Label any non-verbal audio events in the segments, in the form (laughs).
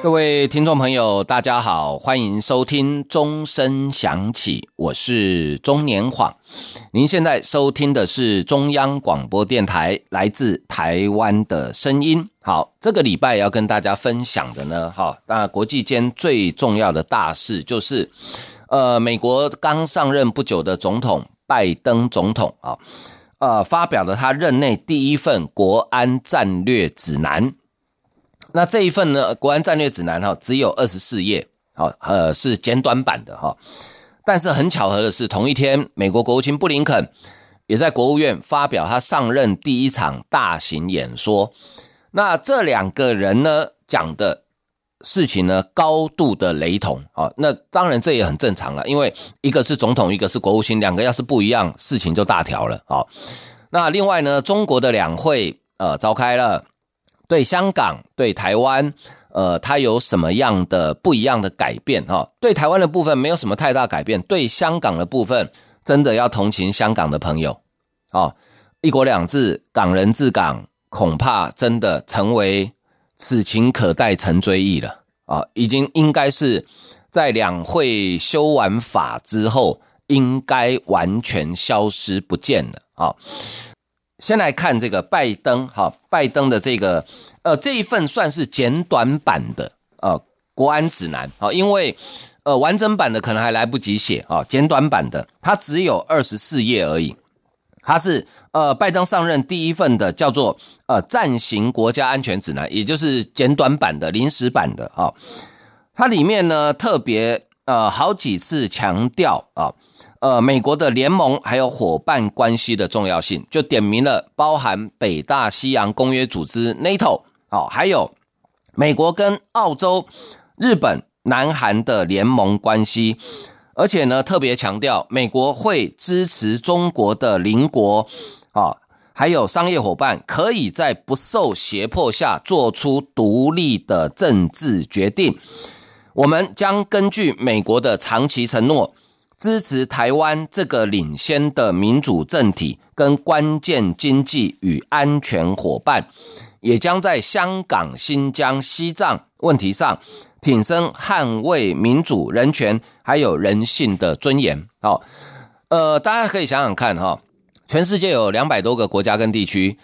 各位听众朋友，大家好，欢迎收听钟声响起，我是钟年晃。您现在收听的是中央广播电台来自台湾的声音。好，这个礼拜要跟大家分享的呢，哈，那国际间最重要的大事就是，呃，美国刚上任不久的总统拜登总统啊，呃，发表了他任内第一份国安战略指南。那这一份呢，国安战略指南哈，只有二十四页，好，呃，是简短版的哈。但是很巧合的是，同一天，美国国务卿布林肯也在国务院发表他上任第一场大型演说。那这两个人呢，讲的事情呢，高度的雷同啊。那当然这也很正常了，因为一个是总统，一个是国务卿，两个要是不一样，事情就大条了啊。那另外呢，中国的两会呃召开了。对香港、对台湾，呃，它有什么样的不一样的改变？哈，对台湾的部分没有什么太大改变，对香港的部分，真的要同情香港的朋友。哦，一国两制，港人治港，恐怕真的成为此情可待成追忆了。啊，已经应该是在两会修完法之后，应该完全消失不见了。啊。先来看这个拜登，哈，拜登的这个，呃，这一份算是简短版的，呃，国安指南，啊，因为，呃，完整版的可能还来不及写，啊，简短版的它只有二十四页而已，它是，呃，拜登上任第一份的，叫做，呃，暂行国家安全指南，也就是简短版的临时版的，啊，它里面呢特别，呃，好几次强调，啊。呃，美国的联盟还有伙伴关系的重要性，就点明了包含北大西洋公约组织 NATO，哦，还有美国跟澳洲、日本、南韩的联盟关系，而且呢，特别强调美国会支持中国的邻国，啊，还有商业伙伴可以在不受胁迫下做出独立的政治决定。我们将根据美国的长期承诺。支持台湾这个领先的民主政体跟关键经济与安全伙伴，也将在香港、新疆、西藏问题上挺身捍卫民主、人权还有人性的尊严。好，呃，大家可以想想看哈，全世界有两百多个国家跟地区，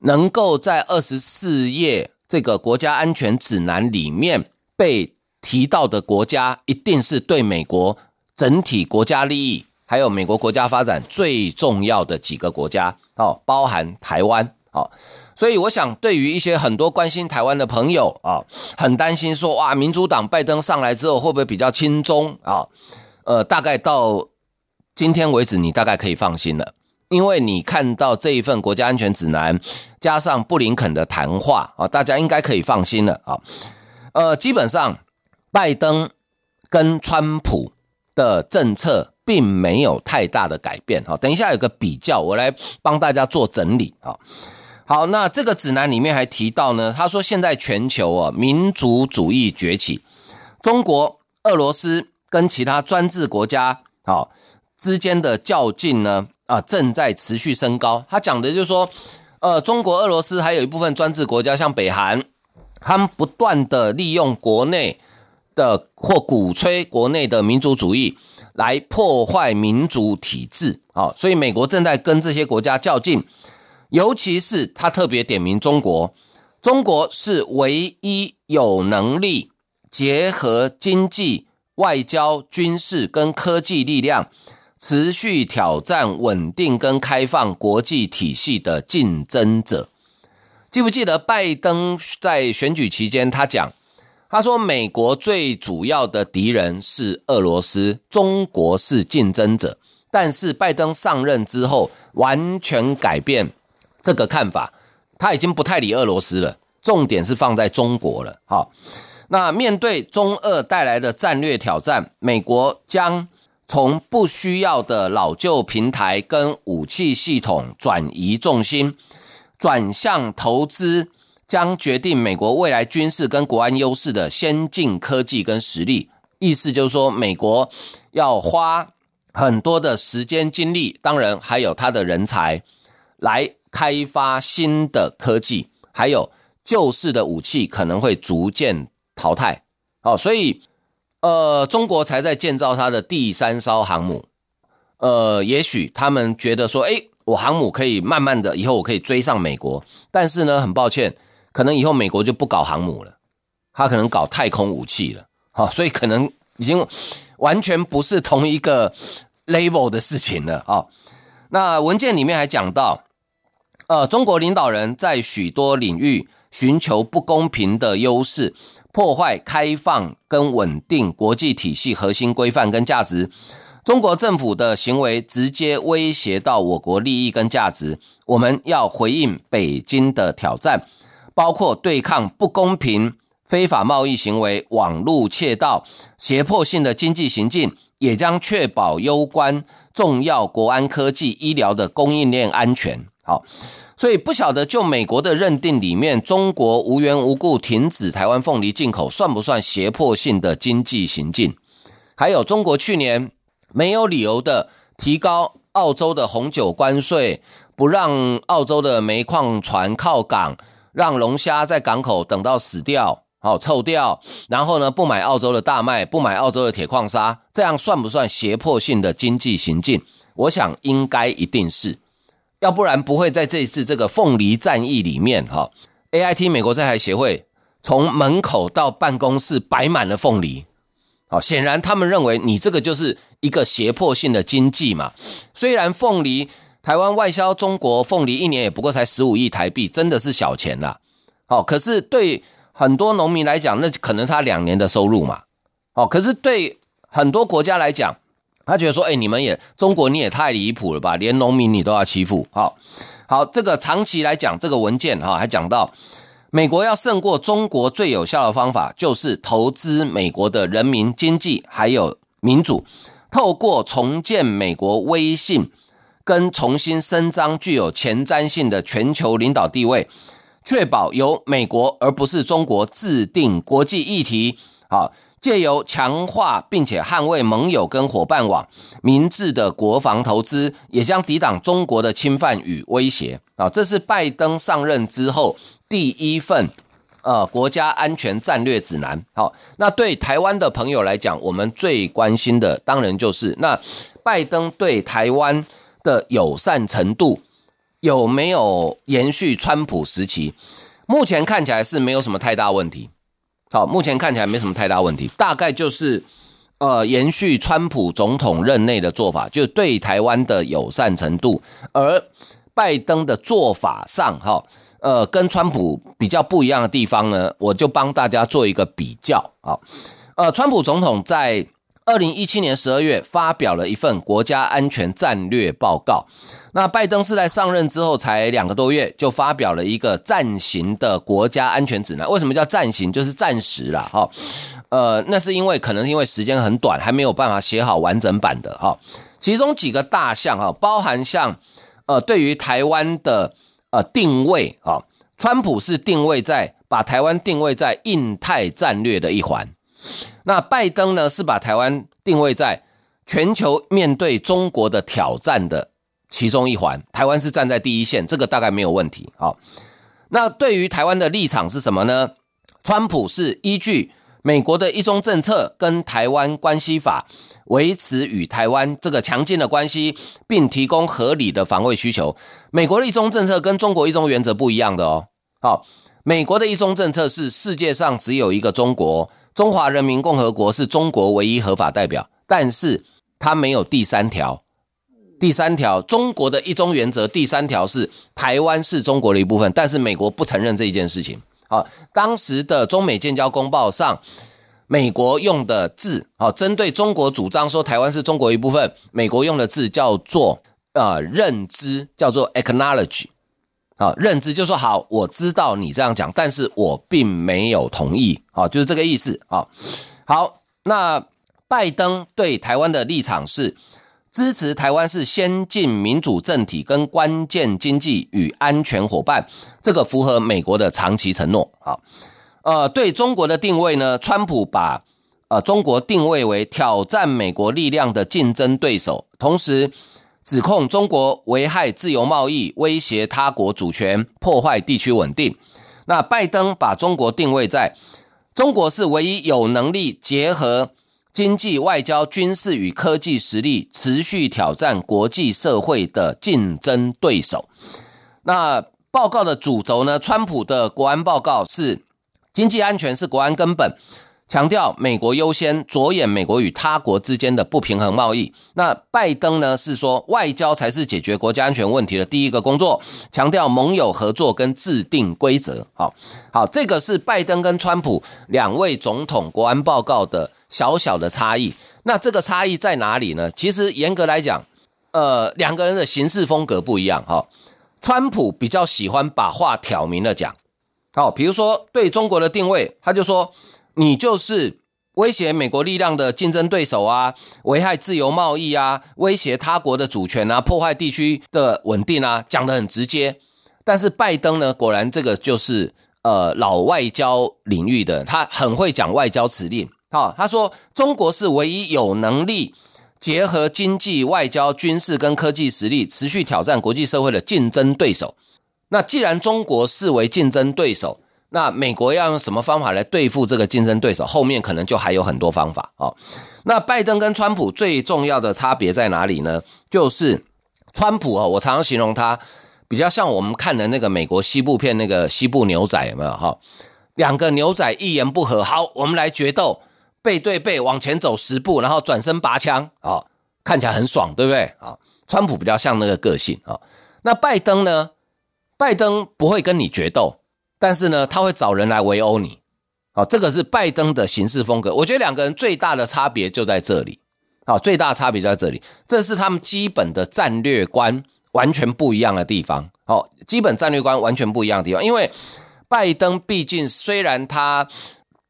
能够在二十四页这个国家安全指南里面被提到的国家，一定是对美国。整体国家利益，还有美国国家发展最重要的几个国家，哦，包含台湾，哦，所以我想，对于一些很多关心台湾的朋友啊，很担心说，哇，民主党拜登上来之后会不会比较亲中啊？呃，大概到今天为止，你大概可以放心了，因为你看到这一份国家安全指南，加上布林肯的谈话啊，大家应该可以放心了啊。呃，基本上，拜登跟川普。的政策并没有太大的改变哈，等一下有个比较，我来帮大家做整理啊。好，那这个指南里面还提到呢，他说现在全球啊民族主义崛起，中国、俄罗斯跟其他专制国家啊之间的较劲呢啊正在持续升高。他讲的就是说，呃，中国、俄罗斯还有一部分专制国家，像北韩，他们不断的利用国内。的或鼓吹国内的民族主义来破坏民主体制，啊，所以美国正在跟这些国家较劲，尤其是他特别点名中国，中国是唯一有能力结合经济、外交、军事跟科技力量，持续挑战稳定跟开放国际体系的竞争者。记不记得拜登在选举期间他讲？他说：“美国最主要的敌人是俄罗斯，中国是竞争者。但是拜登上任之后，完全改变这个看法，他已经不太理俄罗斯了，重点是放在中国了。好，那面对中俄带来的战略挑战，美国将从不需要的老旧平台跟武器系统转移重心，转向投资将决定美国未来军事跟国安优势的先进科技跟实力。意思就是说，美国要花很多的时间精力，当然还有他的人才，来开发新的科技，还有旧式的武器可能会逐渐淘汰。好，所以呃，中国才在建造它的第三艘航母。呃，也许他们觉得说，诶，我航母可以慢慢的，以后我可以追上美国。但是呢，很抱歉，可能以后美国就不搞航母了，他可能搞太空武器了。好，所以可能已经完全不是同一个 level 的事情了啊。那文件里面还讲到，呃，中国领导人在许多领域寻求不公平的优势，破坏开放跟稳定国际体系核心规范跟价值。中国政府的行为直接威胁到我国利益跟价值，我们要回应北京的挑战，包括对抗不公平。非法贸易行为、网络窃盗、胁迫性的经济行径，也将确保攸关重要国安科技、医疗的供应链安全。好，所以不晓得就美国的认定里面，中国无缘无故停止台湾凤梨进口，算不算胁迫性的经济行径？还有，中国去年没有理由的提高澳洲的红酒关税，不让澳洲的煤矿船靠港，让龙虾在港口等到死掉。好臭掉，然后呢，不买澳洲的大麦，不买澳洲的铁矿砂，这样算不算胁迫性的经济行径？我想应该一定是，要不然不会在这一次这个凤梨战役里面，哈，AIT 美国在台协会从门口到办公室摆满了凤梨，好，显然他们认为你这个就是一个胁迫性的经济嘛。虽然凤梨台湾外销中国凤梨一年也不过才十五亿台币，真的是小钱啦。好，可是对。很多农民来讲，那可能他两年的收入嘛。哦，可是对很多国家来讲，他觉得说，哎，你们也中国你也太离谱了吧，连农民你都要欺负。好，好，这个长期来讲，这个文件哈还讲到，美国要胜过中国最有效的方法，就是投资美国的人民经济还有民主，透过重建美国威信，跟重新伸张具有前瞻性的全球领导地位。确保由美国而不是中国制定国际议题，好，借由强化并且捍卫盟友跟伙伴网，明智的国防投资也将抵挡中国的侵犯与威胁。啊，这是拜登上任之后第一份呃国家安全战略指南。好，那对台湾的朋友来讲，我们最关心的当然就是那拜登对台湾的友善程度。有没有延续川普时期？目前看起来是没有什么太大问题。好，目前看起来没什么太大问题，大概就是呃延续川普总统任内的做法，就对台湾的友善程度。而拜登的做法上，哈，呃，跟川普比较不一样的地方呢，我就帮大家做一个比较啊。呃，川普总统在二零一七年十二月发表了一份国家安全战略报告。那拜登是在上任之后才两个多月就发表了一个暂行的国家安全指南。为什么叫暂行？就是暂时啦，哈。呃，那是因为可能因为时间很短，还没有办法写好完整版的哈。其中几个大项哈，包含像呃对于台湾的呃定位啊，川普是定位在把台湾定位在印太战略的一环。那拜登呢，是把台湾定位在全球面对中国的挑战的其中一环，台湾是站在第一线，这个大概没有问题。好，那对于台湾的立场是什么呢？川普是依据美国的一中政策跟台湾关系法，维持与台湾这个强劲的关系，并提供合理的防卫需求。美国的一中政策跟中国一中原则不一样的哦。好，美国的一中政策是世界上只有一个中国。中华人民共和国是中国唯一合法代表，但是它没有第三条。第三条，中国的一中原则，第三条是台湾是中国的一部分，但是美国不承认这一件事情。好，当时的中美建交公报上，美国用的字，好，针对中国主张说台湾是中国一部分，美国用的字叫做呃认知，叫做 acknowledge。啊，认知就说好，我知道你这样讲，但是我并没有同意，好，就是这个意思啊。好，那拜登对台湾的立场是支持台湾是先进民主政体跟关键经济与安全伙伴，这个符合美国的长期承诺。啊，呃，对中国的定位呢，川普把呃中国定位为挑战美国力量的竞争对手，同时指控中国危害自由贸易、威胁他国主权、破坏地区稳定。那拜登把中国定位在中国是唯一有能力结合经济、外交、军事与科技实力，持续挑战国际社会的竞争对手。那报告的主轴呢？川普的国安报告是经济安全是国安根本。强调美国优先，着眼美国与他国之间的不平衡贸易。那拜登呢？是说外交才是解决国家安全问题的第一个工作，强调盟友合作跟制定规则。好，好，这个是拜登跟川普两位总统国安报告的小小的差异。那这个差异在哪里呢？其实严格来讲，呃，两个人的行事风格不一样。哈，川普比较喜欢把话挑明了讲。好，比如说对中国的定位，他就说。你就是威胁美国力量的竞争对手啊，危害自由贸易啊，威胁他国的主权啊，破坏地区的稳定啊，讲得很直接。但是拜登呢，果然这个就是呃老外交领域的，他很会讲外交辞令。好，他说中国是唯一有能力结合经济、外交、军事跟科技实力，持续挑战国际社会的竞争对手。那既然中国视为竞争对手，那美国要用什么方法来对付这个竞争对手？后面可能就还有很多方法哦。那拜登跟川普最重要的差别在哪里呢？就是川普哦，我常常形容他比较像我们看的那个美国西部片那个西部牛仔，有没有哈？两个牛仔一言不合，好，我们来决斗，背对背往前走十步，然后转身拔枪啊，看起来很爽，对不对啊？川普比较像那个个性啊。那拜登呢？拜登不会跟你决斗。但是呢，他会找人来围殴你，好，这个是拜登的行事风格。我觉得两个人最大的差别就在这里，好，最大差别就在这里，这是他们基本的战略观完全不一样的地方。好，基本战略观完全不一样的地方，因为拜登毕竟虽然他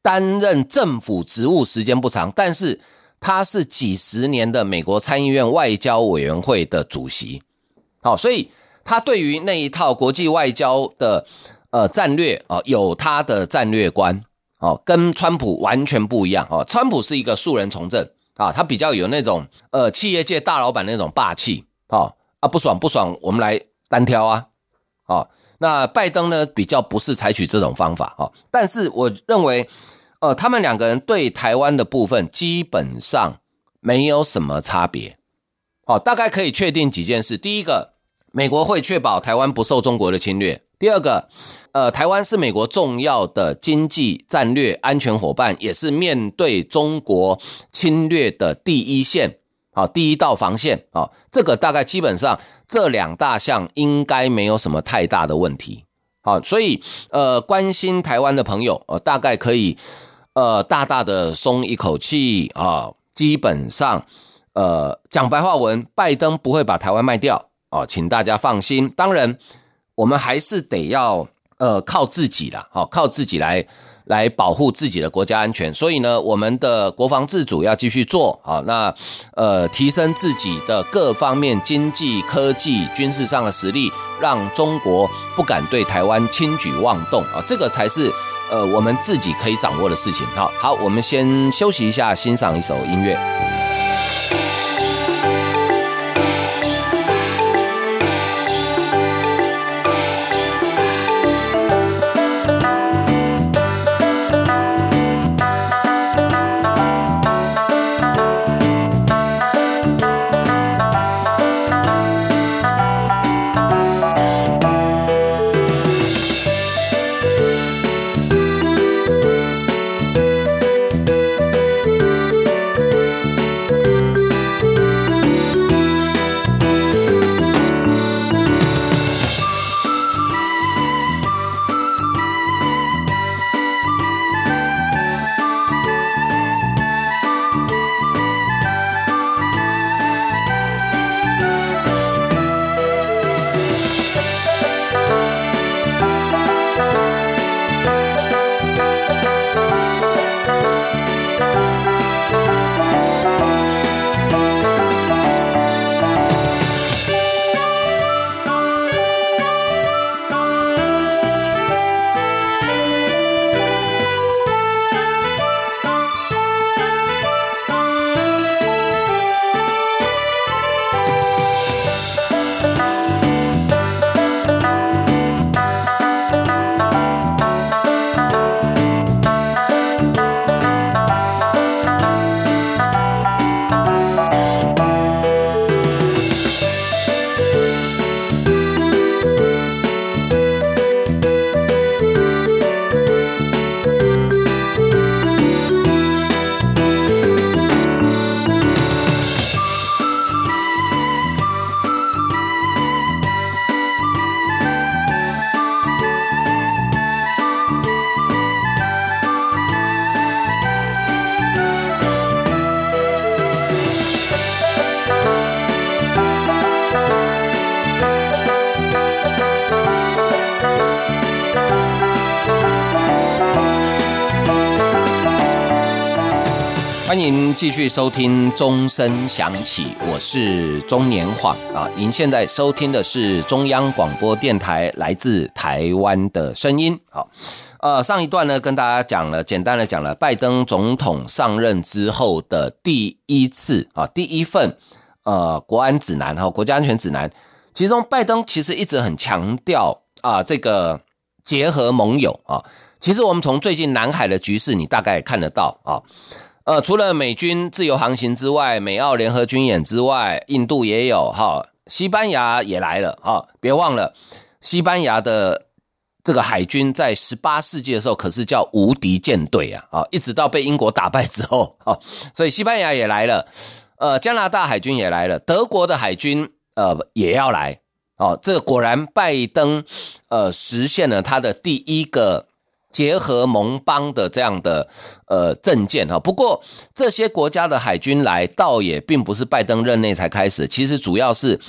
担任政府职务时间不长，但是他是几十年的美国参议院外交委员会的主席，好，所以他对于那一套国际外交的。呃，战略啊，有他的战略观哦，跟川普完全不一样哦。川普是一个素人从政啊，他比较有那种呃企业界大老板那种霸气啊啊，不爽不爽，我们来单挑啊。哦，那拜登呢，比较不是采取这种方法哦，但是我认为，呃，他们两个人对台湾的部分基本上没有什么差别。哦，大概可以确定几件事：第一个，美国会确保台湾不受中国的侵略。第二个，呃，台湾是美国重要的经济战略安全伙伴，也是面对中国侵略的第一线，好，第一道防线，啊，这个大概基本上这两大项应该没有什么太大的问题，好，所以呃，关心台湾的朋友，呃，大概可以呃大大的松一口气啊，基本上呃讲白话文，拜登不会把台湾卖掉，哦，请大家放心，当然。我们还是得要呃靠自己啦，好，靠自己来来保护自己的国家安全。所以呢，我们的国防自主要继续做好，那呃提升自己的各方面经济、科技、军事上的实力，让中国不敢对台湾轻举妄动啊，这个才是呃我们自己可以掌握的事情。好，好，我们先休息一下，欣赏一首音乐。欢迎继续收听钟声响起，我是钟年晃啊。您现在收听的是中央广播电台来自台湾的声音。好，呃，上一段呢跟大家讲了，简单的讲了拜登总统上任之后的第一次啊，第一份呃国安指南哈，国家安全指南。其中，拜登其实一直很强调啊，这个结合盟友啊。其实我们从最近南海的局势，你大概看得到啊。呃，除了美军自由航行之外，美澳联合军演之外，印度也有哈，西班牙也来了哈。别忘了，西班牙的这个海军在十八世纪的时候可是叫无敌舰队啊啊，一直到被英国打败之后 (laughs) 啊，所以西班牙也来了。呃，加拿大海军也来了，德国的海军呃也要来哦。这果然，拜登呃实现了他的第一个。结合盟邦的这样的呃政见哈，不过这些国家的海军来，倒也并不是拜登任内才开始，其实主要是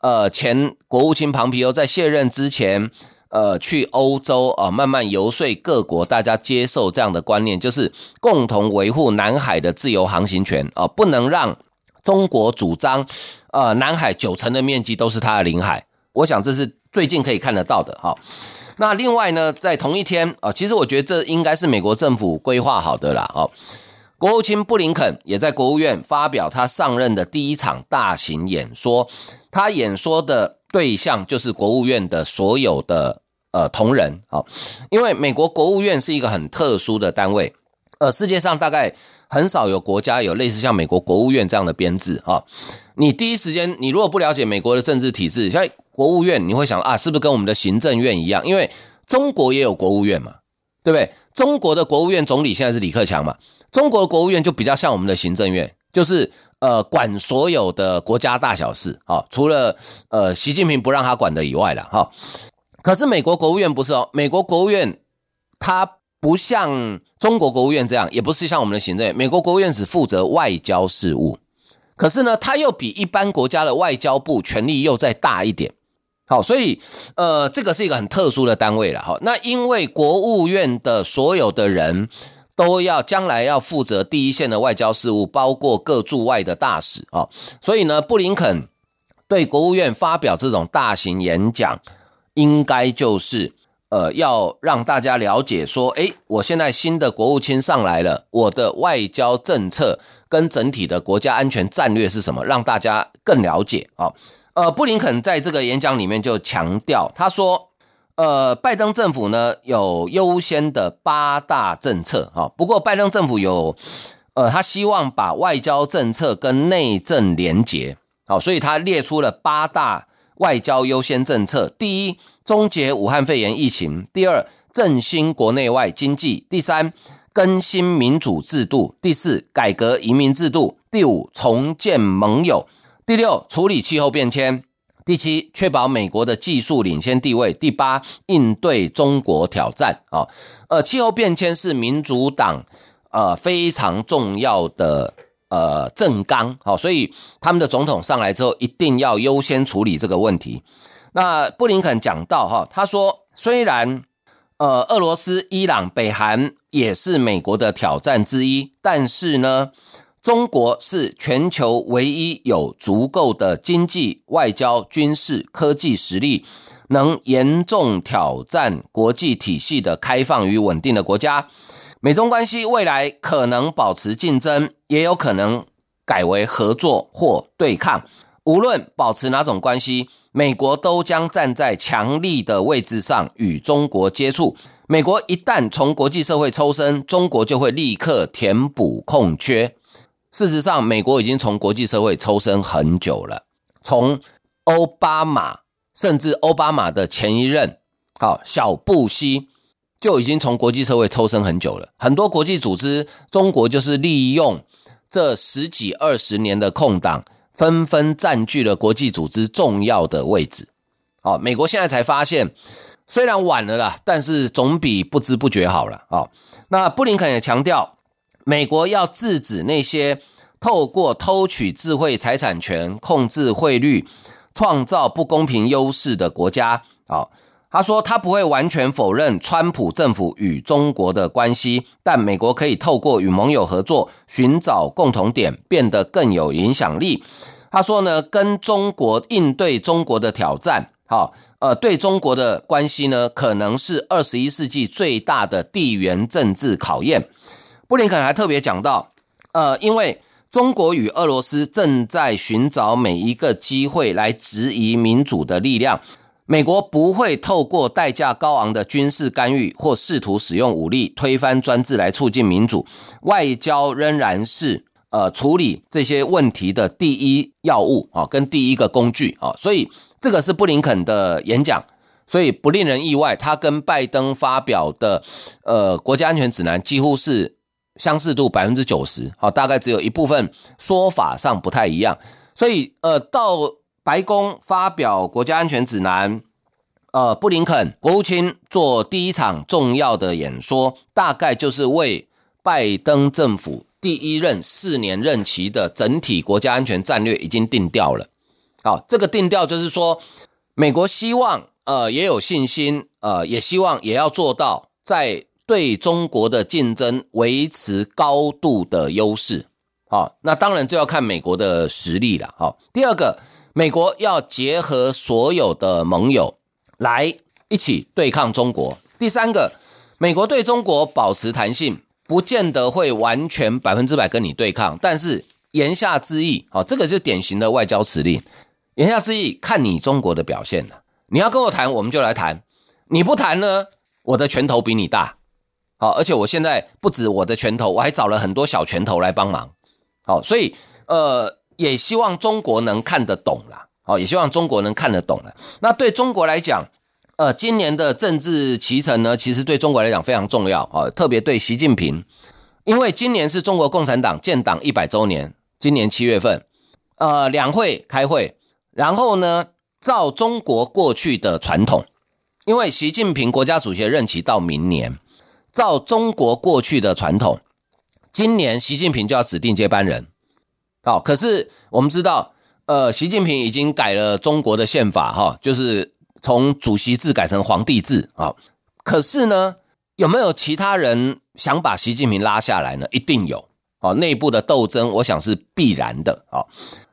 呃前国务卿庞皮欧在卸任之前，呃去欧洲啊慢慢游说各国，大家接受这样的观念，就是共同维护南海的自由航行权啊，不能让中国主张呃南海九成的面积都是它的领海，我想这是最近可以看得到的哈。那另外呢，在同一天啊，其实我觉得这应该是美国政府规划好的啦。哈，国务卿布林肯也在国务院发表他上任的第一场大型演说，他演说的对象就是国务院的所有的呃同仁。好，因为美国国务院是一个很特殊的单位，呃，世界上大概很少有国家有类似像美国国务院这样的编制啊。你第一时间，你如果不了解美国的政治体制，像国务院你会想啊，是不是跟我们的行政院一样？因为中国也有国务院嘛，对不对？中国的国务院总理现在是李克强嘛，中国的国务院就比较像我们的行政院，就是呃管所有的国家大小事啊，除了呃习近平不让他管的以外了哈。可是美国国务院不是哦，美国国务院它不像中国国务院这样，也不是像我们的行政院，美国国务院只负责外交事务，可是呢，它又比一般国家的外交部权力又再大一点。好，所以，呃，这个是一个很特殊的单位了。哈，那因为国务院的所有的人都要将来要负责第一线的外交事务，包括各驻外的大使啊，所以呢，布林肯对国务院发表这种大型演讲，应该就是呃，要让大家了解说，诶，我现在新的国务卿上来了，我的外交政策跟整体的国家安全战略是什么，让大家更了解啊。呃，布林肯在这个演讲里面就强调，他说，呃，拜登政府呢有优先的八大政策啊，不过拜登政府有，呃，他希望把外交政策跟内政连结，好，所以他列出了八大外交优先政策：第一，终结武汉肺炎疫情；第二，振兴国内外经济；第三，更新民主制度；第四，改革移民制度；第五，重建盟友。第六，处理气候变迁；第七，确保美国的技术领先地位；第八，应对中国挑战。啊，呃，气候变迁是民主党呃非常重要的呃政纲，好，所以他们的总统上来之后，一定要优先处理这个问题。那布林肯讲到哈，他说，虽然呃俄罗斯、伊朗、北韩也是美国的挑战之一，但是呢。中国是全球唯一有足够的经济、外交、军事、科技实力，能严重挑战国际体系的开放与稳定的国家。美中关系未来可能保持竞争，也有可能改为合作或对抗。无论保持哪种关系，美国都将站在强力的位置上与中国接触。美国一旦从国际社会抽身，中国就会立刻填补空缺。事实上，美国已经从国际社会抽身很久了。从奥巴马，甚至奥巴马的前一任，好小布希，就已经从国际社会抽身很久了。很多国际组织，中国就是利用这十几二十年的空档，纷纷占据了国际组织重要的位置。好，美国现在才发现，虽然晚了啦，但是总比不知不觉好了。好，那布林肯也强调。美国要制止那些透过偷取智慧财产权、控制汇率、创造不公平优势的国家。好，他说他不会完全否认川普政府与中国的关系，但美国可以透过与盟友合作，寻找共同点，变得更有影响力。他说呢，跟中国应对中国的挑战，好，呃，对中国的关系呢，可能是二十一世纪最大的地缘政治考验。布林肯还特别讲到，呃，因为中国与俄罗斯正在寻找每一个机会来质疑民主的力量。美国不会透过代价高昂的军事干预或试图使用武力推翻专制来促进民主，外交仍然是呃处理这些问题的第一要务啊，跟第一个工具啊，所以这个是布林肯的演讲，所以不令人意外，他跟拜登发表的呃国家安全指南几乎是相似度百分之九十，好，大概只有一部分说法上不太一样，所以呃到。白宫发表国家安全指南，呃，布林肯国务卿做第一场重要的演说，大概就是为拜登政府第一任四年任期的整体国家安全战略已经定调了。好，这个定调就是说，美国希望，呃，也有信心，呃，也希望也要做到在对中国的竞争维持高度的优势。好，那当然就要看美国的实力了。好，第二个。美国要结合所有的盟友来一起对抗中国。第三个，美国对中国保持弹性，不见得会完全百分之百跟你对抗，但是言下之意，哦，这个就是典型的外交辞令。言下之意，看你中国的表现了。你要跟我谈，我们就来谈；你不谈呢，我的拳头比你大。好，而且我现在不止我的拳头，我还找了很多小拳头来帮忙。好，所以呃。也希望中国能看得懂啦，好，也希望中国能看得懂了。那对中国来讲，呃，今年的政治期程呢，其实对中国来讲非常重要啊，特别对习近平，因为今年是中国共产党建党一百周年，今年七月份，呃，两会开会，然后呢，照中国过去的传统，因为习近平国家主席任期到明年，照中国过去的传统，今年习近平就要指定接班人。好，可是我们知道，呃，习近平已经改了中国的宪法，哈，就是从主席制改成皇帝制啊。可是呢，有没有其他人想把习近平拉下来呢？一定有，哦，内部的斗争，我想是必然的，啊。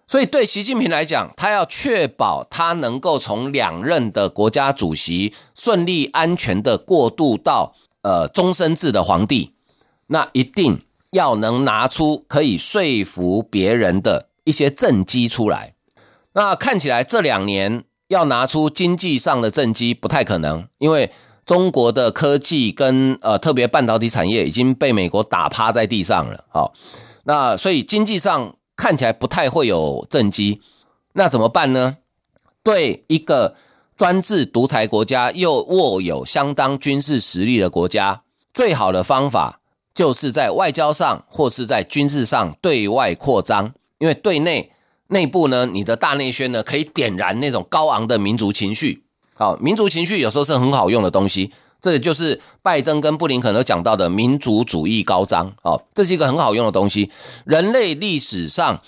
所以对习近平来讲，他要确保他能够从两任的国家主席顺利安全的过渡到呃终身制的皇帝，那一定。要能拿出可以说服别人的一些政绩出来，那看起来这两年要拿出经济上的政绩不太可能，因为中国的科技跟呃特别半导体产业已经被美国打趴在地上了，好，那所以经济上看起来不太会有政绩，那怎么办呢？对一个专制独裁国家又握有相当军事实力的国家，最好的方法。就是在外交上或是在军事上对外扩张，因为对内内部呢，你的大内宣呢可以点燃那种高昂的民族情绪。好，民族情绪有时候是很好用的东西，这个就是拜登跟布林肯都讲到的民族主义高涨。好，这是一个很好用的东西。人类历史上，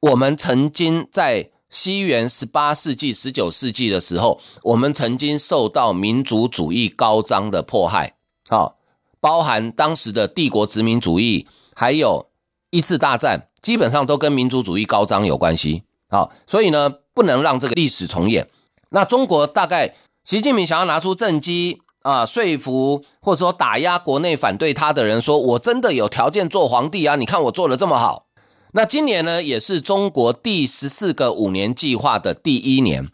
我们曾经在西元十八世纪、十九世纪的时候，我们曾经受到民族主义高涨的迫害。好。包含当时的帝国殖民主义，还有一次大战，基本上都跟民族主义高涨有关系。好，所以呢，不能让这个历史重演。那中国大概习近平想要拿出政绩啊，说服或者说打压国内反对他的人，说我真的有条件做皇帝啊！你看我做的这么好。那今年呢，也是中国第十四个五年计划的第一年，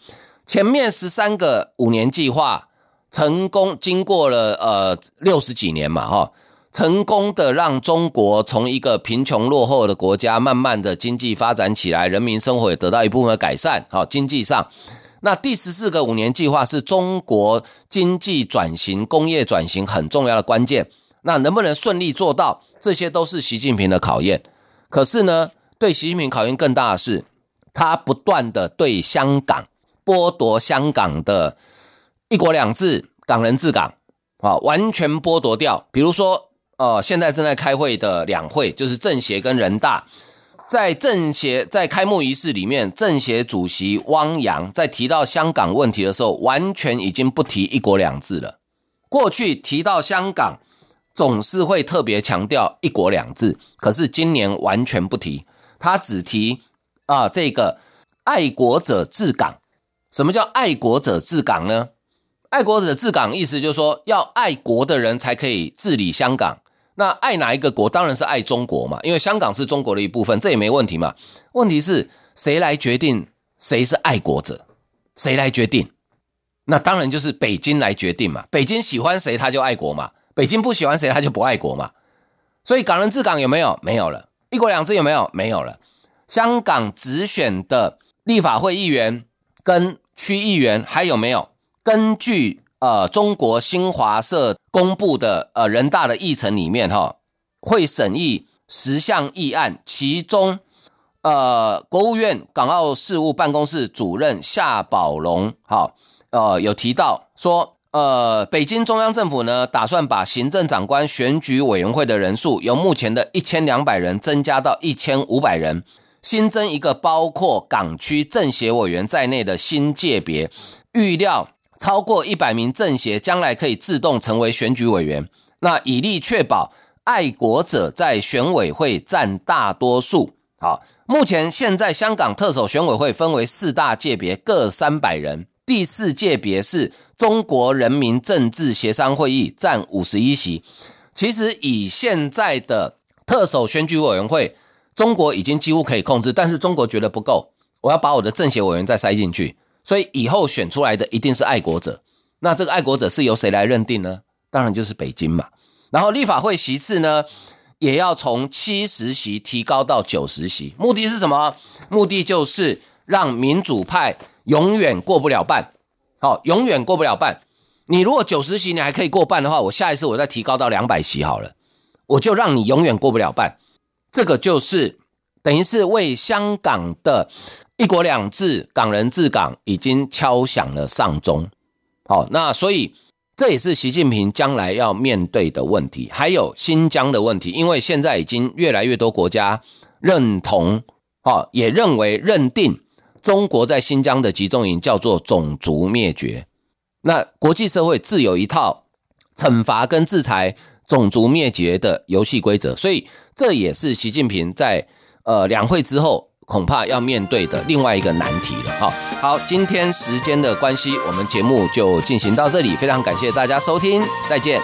前面十三个五年计划。成功经过了呃六十几年嘛哈，成功的让中国从一个贫穷落后的国家，慢慢的经济发展起来，人民生活也得到一部分的改善。好，经济上，那第十四个五年计划是中国经济转型、工业转型很重要的关键。那能不能顺利做到，这些都是习近平的考验。可是呢，对习近平考验更大的是，他不断的对香港剥夺香港的。一国两制，港人治港，啊，完全剥夺掉。比如说，呃，现在正在开会的两会，就是政协跟人大，在政协在开幕仪式里面，政协主席汪洋在提到香港问题的时候，完全已经不提一国两制了。过去提到香港，总是会特别强调一国两制，可是今年完全不提，他只提啊这个爱国者治港。什么叫爱国者治港呢？爱国者治港意思就是说，要爱国的人才可以治理香港。那爱哪一个国？当然是爱中国嘛，因为香港是中国的一部分，这也没问题嘛。问题是谁来决定谁是爱国者？谁来决定？那当然就是北京来决定嘛。北京喜欢谁，他就爱国嘛；北京不喜欢谁，他就不爱国嘛。所以港人治港有没有？没有了。一国两制有没有？没有了。香港直选的立法会议员跟区议员还有没有？根据呃中国新华社公布的呃人大的议程里面哈，会审议十项议案，其中呃国务院港澳事务办公室主任夏宝龙哈呃有提到说呃北京中央政府呢打算把行政长官选举委员会的人数由目前的一千两百人增加到一千五百人，新增一个包括港区政协委员在内的新界别，预料。超过一百名政协将来可以自动成为选举委员，那以利确保爱国者在选委会占大多数。好，目前现在香港特首选委会分为四大界别，各三百人。第四界别是中国人民政治协商会议，占五十一席。其实以现在的特首选举委员会，中国已经几乎可以控制，但是中国觉得不够，我要把我的政协委员再塞进去。所以以后选出来的一定是爱国者，那这个爱国者是由谁来认定呢？当然就是北京嘛。然后立法会席次呢，也要从七十席提高到九十席，目的是什么？目的就是让民主派永远过不了半，好，永远过不了半。你如果九十席你还可以过半的话，我下一次我再提高到两百席好了，我就让你永远过不了半。这个就是等于是为香港的。一国两制，港人治港已经敲响了丧钟。好，那所以这也是习近平将来要面对的问题，还有新疆的问题，因为现在已经越来越多国家认同，哦，也认为认定中国在新疆的集中营叫做种族灭绝。那国际社会自有一套惩罚跟制裁种族灭绝的游戏规则，所以这也是习近平在呃两会之后。恐怕要面对的另外一个难题了哈。好，今天时间的关系，我们节目就进行到这里，非常感谢大家收听，再见。